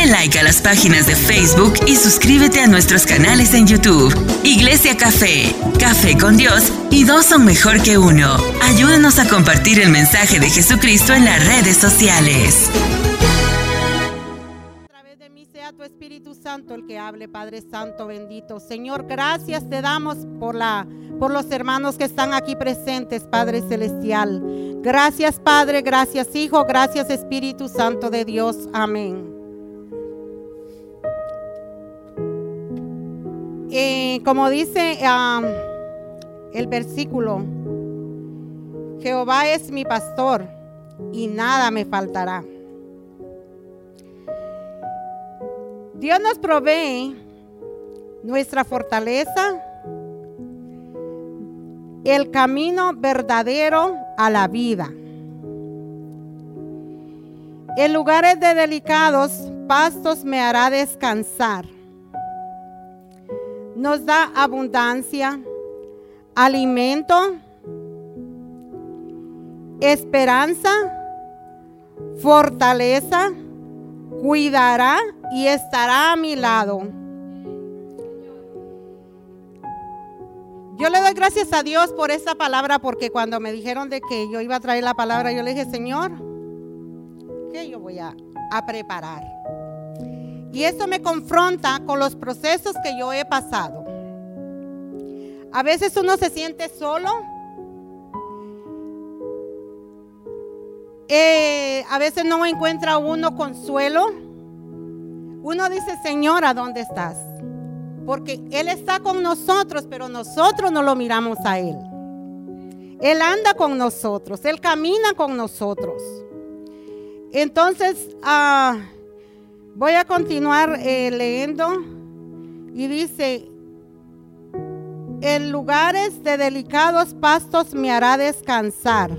Dale like a las páginas de Facebook y suscríbete a nuestros canales en YouTube. Iglesia Café, Café con Dios y dos son mejor que uno. Ayúdanos a compartir el mensaje de Jesucristo en las redes sociales. A través de mí sea tu Espíritu Santo el que hable, Padre Santo bendito. Señor, gracias te damos por la por los hermanos que están aquí presentes, Padre celestial. Gracias, Padre, gracias, Hijo, gracias, Espíritu Santo de Dios. Amén. Eh, como dice el versículo, Jehová es mi pastor y nada me faltará. Dios nos provee nuestra fortaleza, el camino verdadero a la vida. En lugares de delicados pastos me hará descansar. Nos da abundancia, alimento, esperanza, fortaleza, cuidará y estará a mi lado. Yo le doy gracias a Dios por esa palabra porque cuando me dijeron de que yo iba a traer la palabra, yo le dije, Señor, ¿qué yo voy a preparar? Y eso me confronta con los procesos que yo he pasado. A veces uno se siente solo. Eh, a veces no encuentra uno consuelo. Uno dice, Señor, ¿a dónde estás? Porque Él está con nosotros, pero nosotros no lo miramos a Él. Él anda con nosotros, Él camina con nosotros. Entonces, ah, voy a continuar eh, leyendo y dice, en lugares de delicados pastos me hará descansar.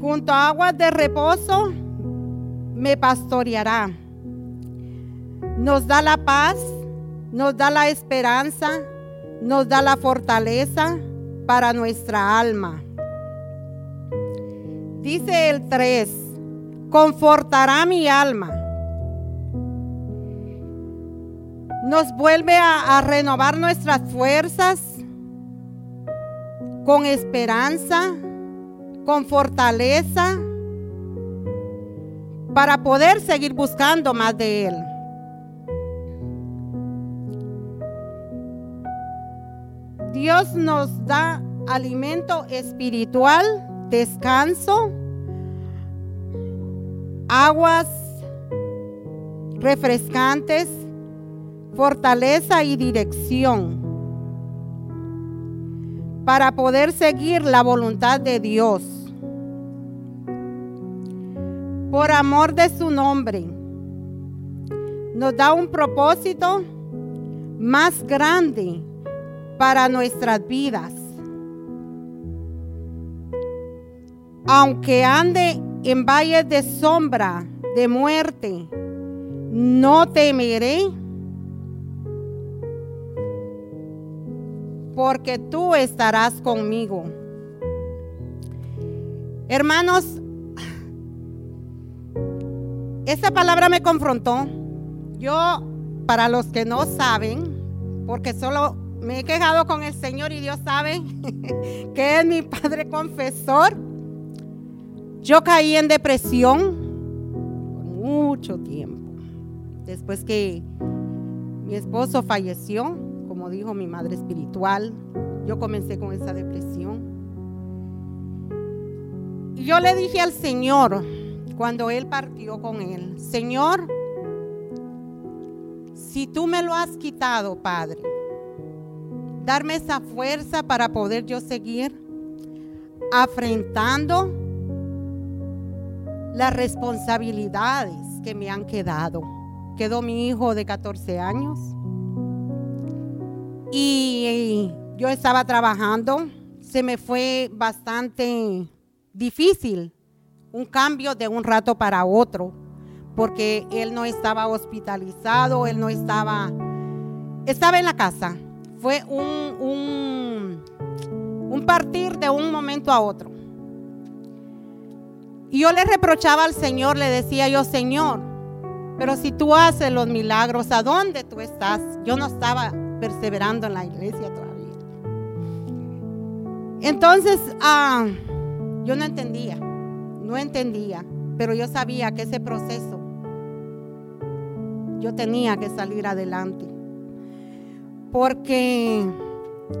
Junto a aguas de reposo me pastoreará. Nos da la paz, nos da la esperanza, nos da la fortaleza para nuestra alma. Dice el 3, confortará mi alma. Nos vuelve a, a renovar nuestras fuerzas con esperanza, con fortaleza para poder seguir buscando más de Él. Dios nos da alimento espiritual, descanso, aguas refrescantes, fortaleza y dirección para poder seguir la voluntad de Dios. Por amor de su nombre, nos da un propósito más grande para nuestras vidas. Aunque ande en valles de sombra, de muerte, no temeré porque tú estarás conmigo. Hermanos, esta palabra me confrontó. Yo, para los que no saben, porque solo me he quejado con el Señor y Dios sabe que es mi Padre confesor, yo caí en depresión por mucho tiempo. Después que mi esposo falleció, como dijo mi madre espiritual, yo comencé con esa depresión. Y yo le dije al Señor, cuando Él partió con Él, Señor, si tú me lo has quitado, Padre, darme esa fuerza para poder yo seguir afrentando las responsabilidades que me han quedado. Quedó mi hijo de 14 años y yo estaba trabajando, se me fue bastante difícil un cambio de un rato para otro, porque él no estaba hospitalizado, él no estaba, estaba en la casa. Fue un, un partir de un momento a otro. Y yo le reprochaba al Señor, le decía yo, Señor, pero si tú haces los milagros, ¿a dónde tú estás? Yo no estaba perseverando en la iglesia todavía. Entonces, ah, yo no entendía, no entendía, pero yo sabía que ese proceso yo tenía que salir adelante. Porque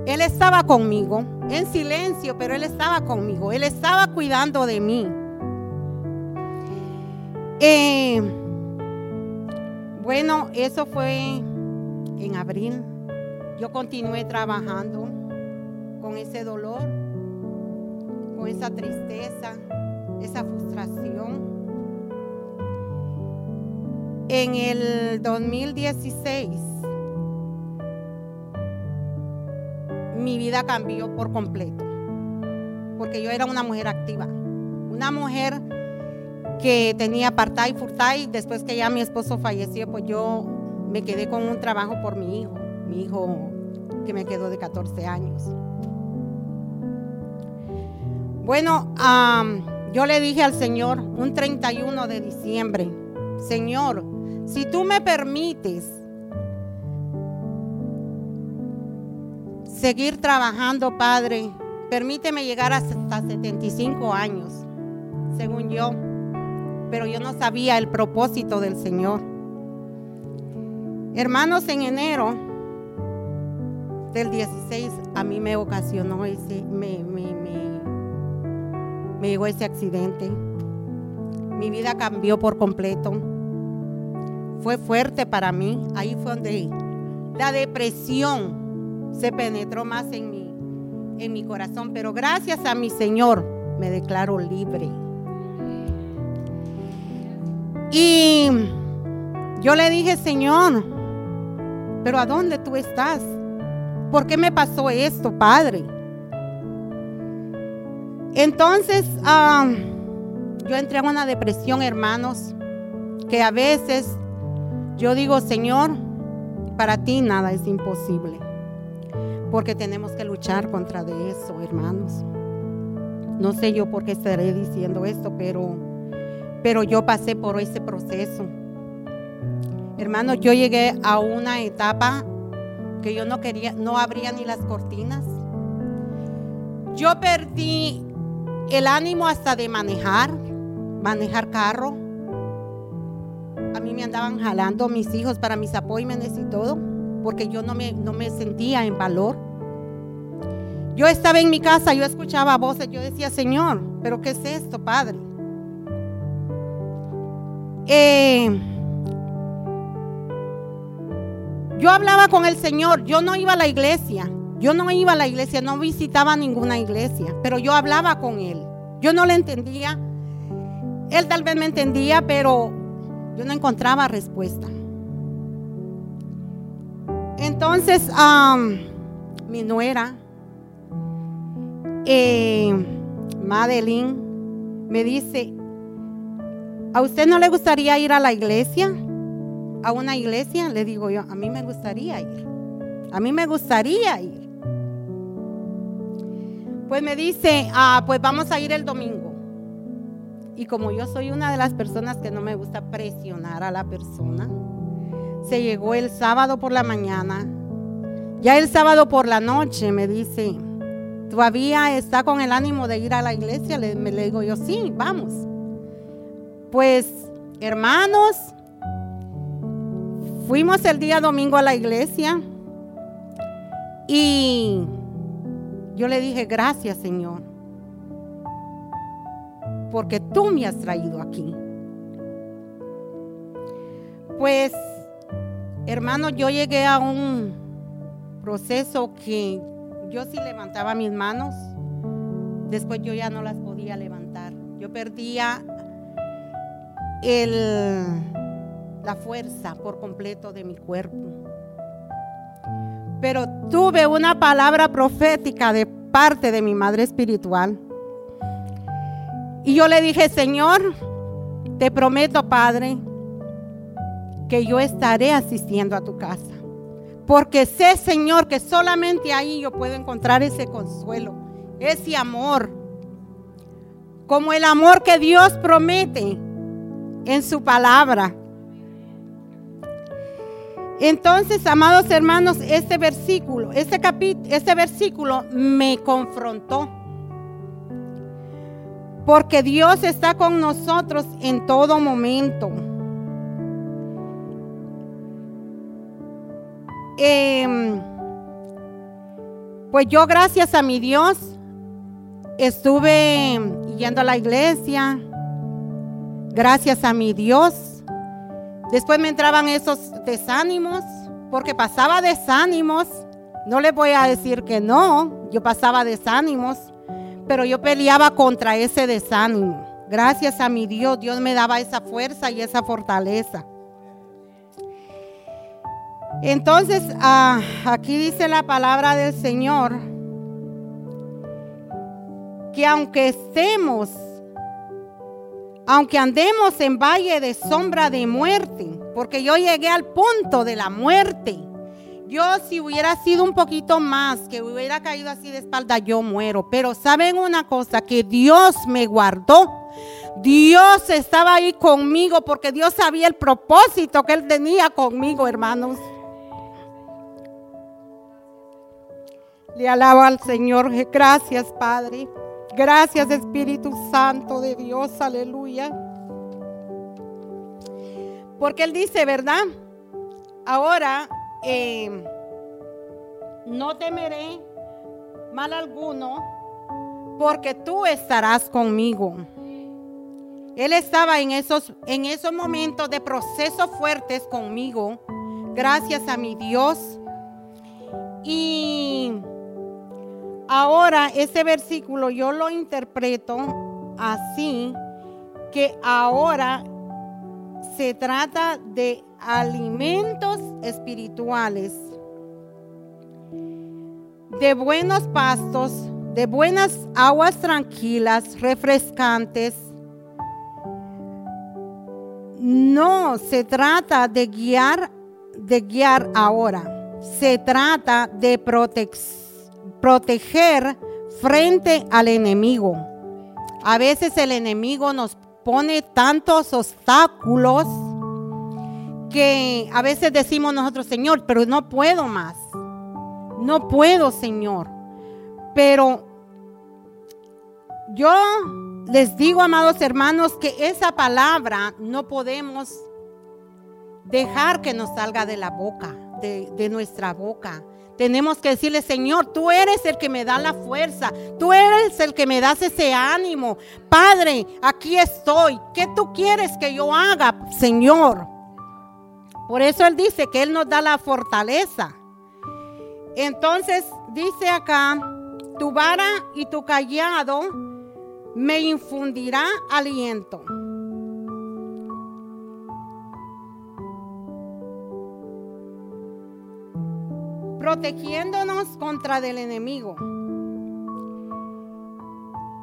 Él estaba conmigo, en silencio, pero Él estaba conmigo, Él estaba cuidando de mí. Eh, bueno, eso fue en abril. Yo continué trabajando con ese dolor, con esa tristeza, esa frustración. En el 2016, mi vida cambió por completo, porque yo era una mujer activa, una mujer que tenía part-time, full-time. Después que ya mi esposo falleció, pues yo me quedé con un trabajo por mi hijo, mi hijo que me quedó de 14 años. Bueno, yo le dije al Señor un 31 de diciembre, Señor, si tú me permites seguir trabajando, Padre, permíteme llegar hasta 75 años, según yo pero yo no sabía el propósito del Señor. Hermanos, en enero del 16 a mí me ocasionó ese, me, llegó ese accidente. Mi vida cambió por completo. Fue fuerte para mí. Ahí fue donde la depresión se penetró más en en mi corazón. Pero gracias a mi Señor me declaro libre. Y yo le dije, Señor, pero ¿a dónde tú estás? ¿Por qué me pasó esto, Padre? Entonces, ah, yo entré en una depresión, hermanos, que a veces yo digo, Señor, para ti nada es imposible, porque tenemos que luchar contra eso, hermanos. No sé yo por qué estaré diciendo esto, pero pero yo pasé por ese proceso. Hermano, yo llegué a una etapa que yo no quería, no abría ni las cortinas. Yo perdí el ánimo hasta de manejar, manejar carro. A mí me andaban jalando mis hijos para mis apóymenes y todo, porque yo no me, no me sentía en valor. Yo estaba en mi casa, yo escuchaba voces, yo decía, Señor, pero ¿qué es esto, Padre? Eh, yo hablaba con el Señor, yo no iba a la iglesia, yo no iba a la iglesia, no visitaba ninguna iglesia, pero yo hablaba con Él. Yo no le entendía, Él tal vez me entendía, pero yo no encontraba respuesta. Entonces, mi nuera, eh, Madeline, me dice, ¿A usted no le gustaría ir a la iglesia? ¿A una iglesia? Le digo yo, a mí me gustaría ir. A mí me gustaría ir. Pues me dice, ah, pues vamos a ir el domingo. Y como yo soy una de las personas que no me gusta presionar a la persona, se llegó el sábado por la mañana. Ya el sábado por la noche me dice, ¿todavía está con el ánimo de ir a la iglesia? Le, le digo yo, sí, vamos. Pues, hermanos, fuimos el día domingo a la iglesia y yo le dije, gracias Señor, porque tú me has traído aquí. Pues, hermano, yo llegué a un proceso que yo sí levantaba mis manos, después yo ya no las podía levantar. Yo perdía el, la fuerza por completo de mi cuerpo. Pero tuve una palabra profética de parte de mi madre espiritual. Y yo le dije, Señor, te prometo, Padre, que yo estaré asistiendo a tu casa. Porque sé, Señor, que solamente ahí yo puedo encontrar ese consuelo ese amor, como el amor que Dios promete en su palabra. Entonces, amados hermanos, este versículo, este capítulo, este versículo me confrontó. Porque Dios está con nosotros en todo momento. Em, pues yo gracias a mi Dios estuve yendo a la iglesia. Gracias a mi Dios Después me entraban esos desánimos, porque pasaba desánimos. No les voy a decir que no, yo pasaba desánimos, pero yo peleaba contra ese desánimo. Gracias a mi Dios, Dios me daba esa fuerza y esa fortaleza. Entonces, ah, aquí dice la palabra del Señor, que aunque estemos aunque andemos en valle de sombra de muerte, porque yo llegué al punto de la muerte. Yo si hubiera sido un poquito más, que hubiera caído así de espalda, yo muero. Pero saben una cosa, que Dios me guardó. Dios estaba ahí conmigo porque Dios sabía el propósito que Él tenía conmigo, hermanos. Le alabo al Señor. Gracias, Padre. Gracias Espíritu Santo de Dios, aleluya. Porque Él dice, ¿verdad? Ahora, eh, no temeré mal alguno, porque tú estarás conmigo. Él estaba en esos, en esos momentos de procesos fuertes conmigo, gracias a mi Dios. Y Ahora, ese versículo yo lo interpreto así, que ahora se trata de alimentos espirituales, de buenos pastos, de buenas aguas tranquilas, refrescantes. No se trata de guiar, de guiar ahora. Se trata de protección proteger frente al enemigo. A veces el enemigo nos pone tantos obstáculos que a veces decimos nosotros, Señor, pero no puedo más. No puedo, Señor. Pero yo les digo, amados hermanos, que esa palabra no podemos dejar que nos salga de la boca, de, de nuestra boca. Tenemos que decirle, Señor, tú eres el que me da la fuerza, tú eres el que me das ese ánimo. Padre, aquí estoy. ¿Qué tú quieres que yo haga, Señor? Por eso Él dice que Él nos da la fortaleza. Entonces dice acá, tu vara y tu callado me infundirá aliento. Protegiéndonos contra del enemigo.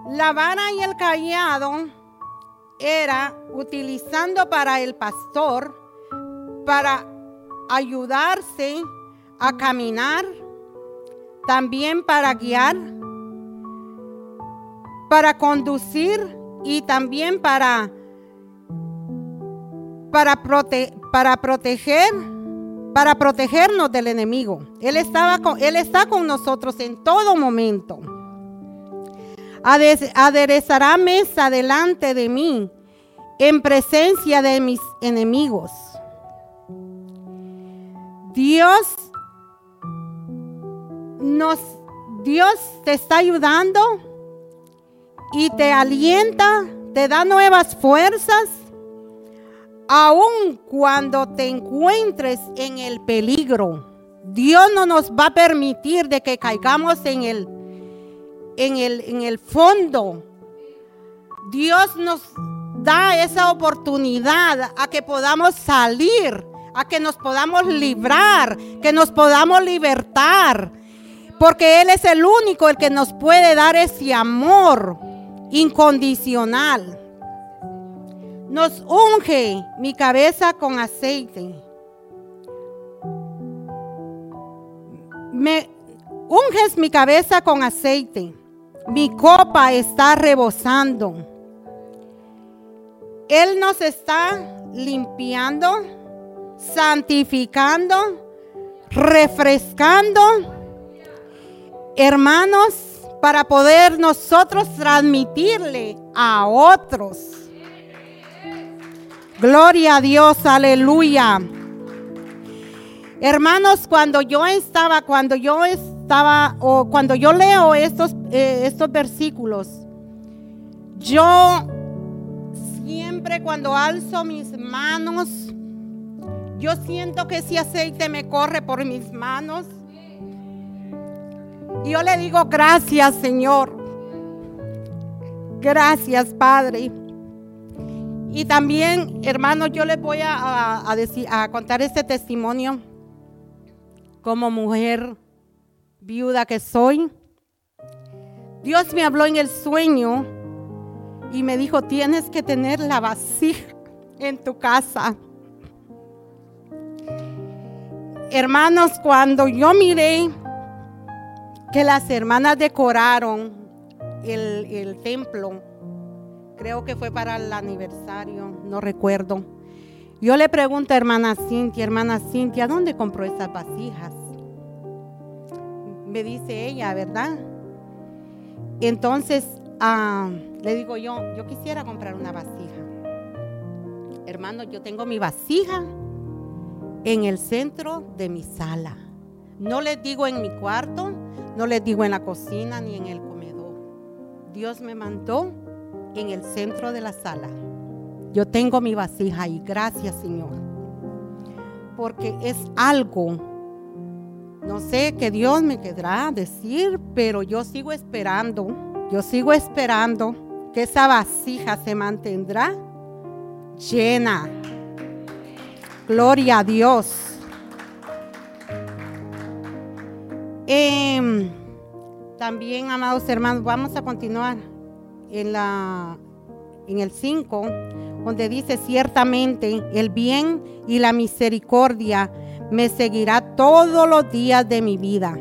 La vara y el callado era utilizando para el pastor para ayudarse a caminar, también para guiar, para conducir y también para para, para proteger para protegernos del enemigo. Él, está con nosotros en todo momento. aderezará mesa delante de mí en presencia de mis enemigos. Dios nos Dios te está ayudando y te alienta, te da nuevas fuerzas aun cuando te encuentres en el peligro, Dios no nos va a permitir de que caigamos en el, en el, en el fondo. Dios nos da esa oportunidad a que podamos salir, a que nos podamos librar, que nos podamos libertar. Porque Él es el único el que nos puede dar ese amor incondicional. Nos unge mi cabeza con aceite. Me unges mi cabeza con aceite. Mi copa está rebosando. Él nos está limpiando, santificando, refrescando. Hermanos, para poder nosotros transmitirle a otros. Gloria a Dios, aleluya. Hermanos, cuando yo estaba, cuando yo estaba, o cuando yo leo estos, eh, estos versículos, yo siempre cuando alzo mis manos, yo siento que ese aceite me corre por mis manos. Y yo le digo gracias, Señor. Gracias, Padre. Y también, hermanos, yo les voy a, decir, a contar este testimonio como mujer viuda que soy. Dios me habló en el sueño y me dijo, tienes que tener la vasija en tu casa. Hermanos, cuando yo miré que las hermanas decoraron el, el templo, creo que fue para el aniversario, no recuerdo. Yo le pregunto a hermana Cintia, hermana Cintia, ¿dónde compró esas vasijas? Me dice ella, ¿verdad? Entonces ah, le digo yo, yo quisiera comprar una vasija. Hermano, yo tengo mi vasija en el centro de mi sala. No les digo en mi cuarto, no les digo en la cocina ni en el comedor. Dios me mandó en el centro de la sala. Yo tengo mi vasija ahí, gracias Señor. Porque es algo, no sé qué Dios me querrá decir, pero yo sigo esperando, yo sigo esperando que esa vasija se mantendrá llena. Gloria a Dios. Em, también, amados hermanos, vamos a continuar en, la, en el 5, donde dice, ciertamente el bien y la misericordia me seguirá todos los días de mi vida.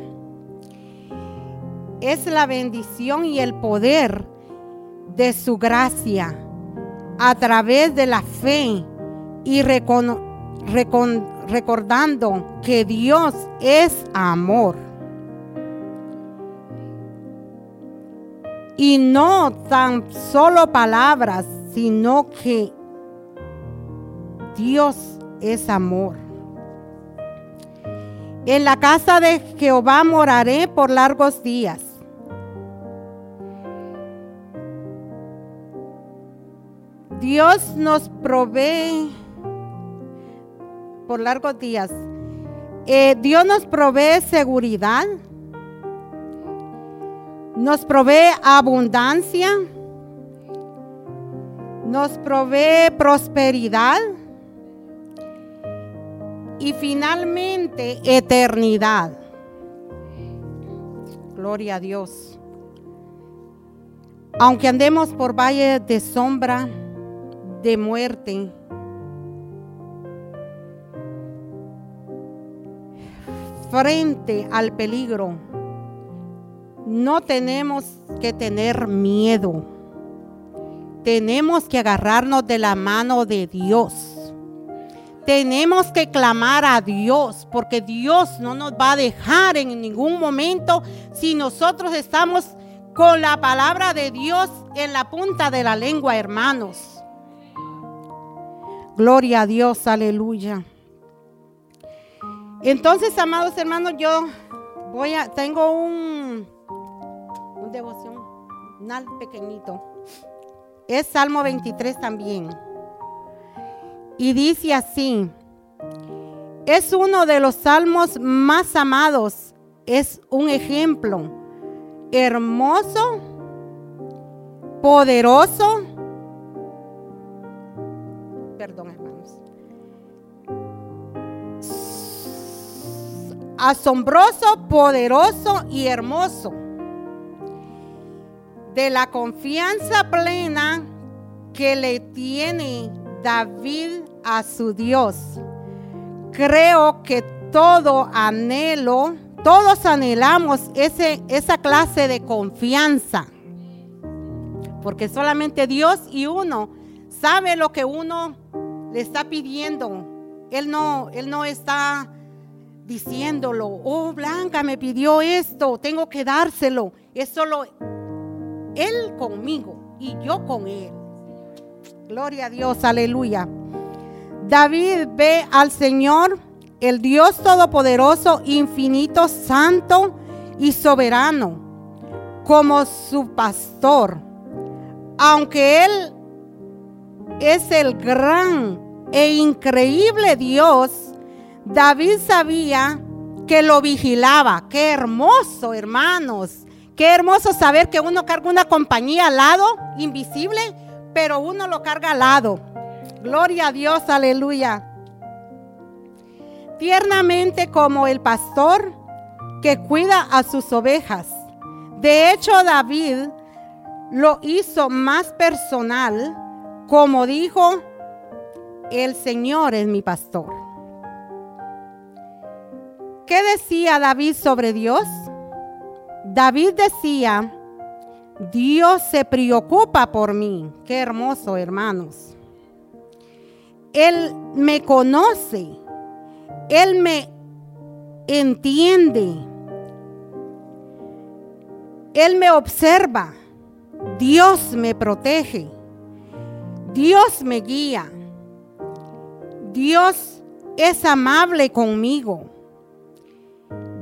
Es la bendición y el poder de su gracia a través de la fe y recordando que Dios es amor. Y no tan solo palabras, sino que Dios es amor. En la casa de Jehová moraré por largos días. Dios nos provee por largos días. Eh, Dios nos provee seguridad nos provee abundancia, nos provee prosperidad y finalmente eternidad. Gloria a Dios. Aunque andemos por valle de sombra, de muerte, frente al peligro, no tenemos que tener miedo. Tenemos que agarrarnos de la mano de Dios. Tenemos que clamar a Dios porque Dios no nos va a dejar en ningún momento si nosotros estamos con la palabra de Dios en la punta de la lengua, hermanos. Gloria a Dios, aleluya. Entonces, amados hermanos, yo voy a tengo un devoción, un pequeñito. Es Salmo 23 también. Y dice así, es uno de los salmos más amados, es un ejemplo hermoso, poderoso, perdón hermanos, asombroso, poderoso y hermoso de la confianza plena que le tiene David a su Dios. Creo que todo anhelo, todos anhelamos ese, esa clase de confianza porque solamente Dios y uno sabe lo que uno le está pidiendo. Él no, él no está diciéndolo, oh Blanca me pidió esto, tengo que dárselo. Es solo Él conmigo y yo con Él. Gloria a Dios, aleluya. David ve al Señor, el Dios Todopoderoso, infinito, santo y soberano, como su pastor. Aunque Él es el gran e increíble Dios, David sabía que lo vigilaba. Qué hermoso, hermanos. Qué hermoso saber que uno carga una compañía al lado, invisible, pero uno lo carga al lado. Gloria a Dios, aleluya. Tiernamente como el pastor que cuida a sus ovejas. De hecho, David lo hizo más personal, como dijo, el Señor es mi pastor. ¿Qué decía David sobre Dios? David decía, Dios se preocupa por mí. Qué hermoso, hermanos. Él me conoce. Él me entiende. Él me observa. Dios me protege. Dios me guía. Dios es amable conmigo.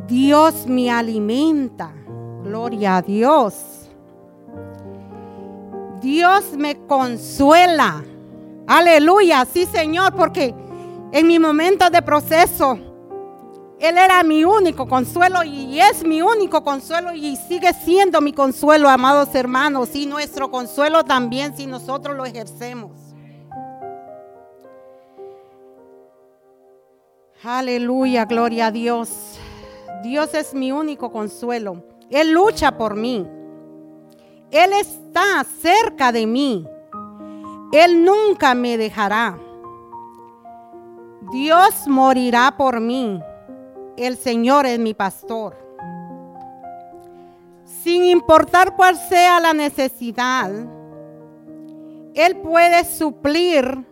Dios me alimenta. Gloria a Dios. Dios me consuela. Aleluya, sí Señor, porque en mi momento de proceso, Él era mi único consuelo y es mi único consuelo y sigue siendo mi consuelo, amados hermanos, y nuestro consuelo también si nosotros lo ejercemos. Aleluya, gloria a Dios. Dios es mi único consuelo. Él lucha por mí. Él está cerca de mí. Él nunca me dejará. Dios morirá por mí. El Señor es mi pastor. Sin importar cuál sea la necesidad, Él puede suplir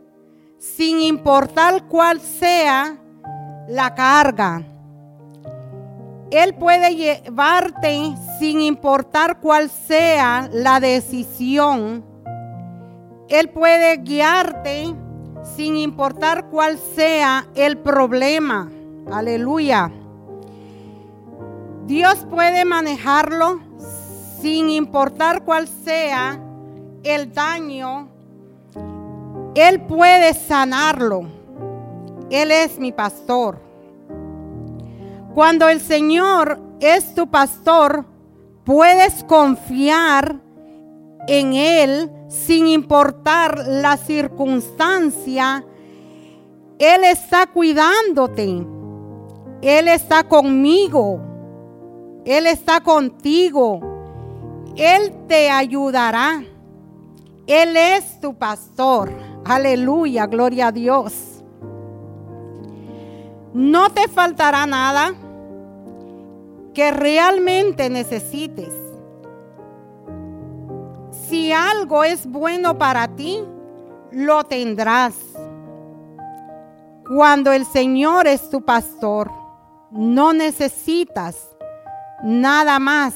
sin importar cuál sea la carga. Él puede llevarte sin importar cuál sea la decisión. Él puede guiarte sin importar cuál sea el problema. Aleluya. Dios puede manejarlo sin importar cuál sea el daño. Él puede sanarlo. Él es mi pastor. Cuando el Señor es tu pastor, puedes confiar en Él sin importar la circunstancia. Él está cuidándote. Él está conmigo. Él está contigo. Él te ayudará. Él es tu pastor. Aleluya, gloria a Dios. No te faltará nada que realmente necesites. Si algo es bueno para ti, lo tendrás. Cuando el Señor es tu pastor, no necesitas nada más.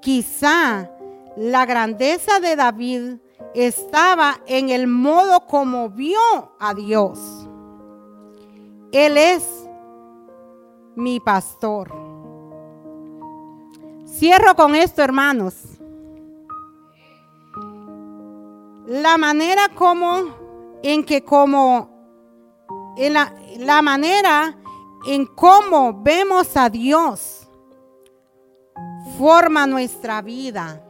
Quizá la grandeza de David estaba en el modo como vio a Dios. Él es mi pastor. Cierro con esto, hermanos. La manera como, en que como, en la, la manera en cómo vemos a Dios, forma nuestra vida.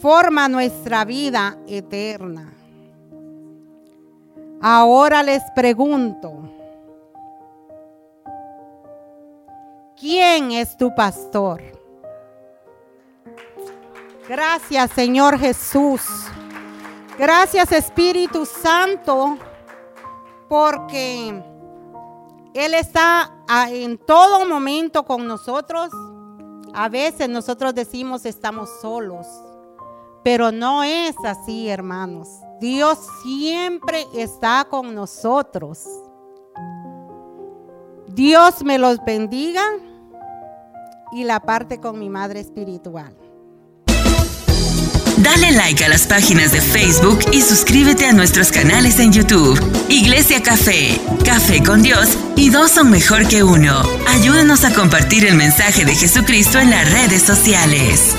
Forma nuestra vida eterna. Ahora les pregunto, ¿quién es tu pastor? Gracias Señor Jesús. Gracias Espíritu Santo, porque Él está en todo momento con nosotros A veces nosotros decimos estamos solos, pero no es así, hermanos. Dios siempre está con nosotros. Dios me los bendiga y la parte con mi madre espiritual. Dale like a las páginas de Facebook y suscríbete a nuestros canales en YouTube. Iglesia Café, Café con Dios y dos son mejor que uno. Ayúdanos a compartir el mensaje de Jesucristo en las redes sociales.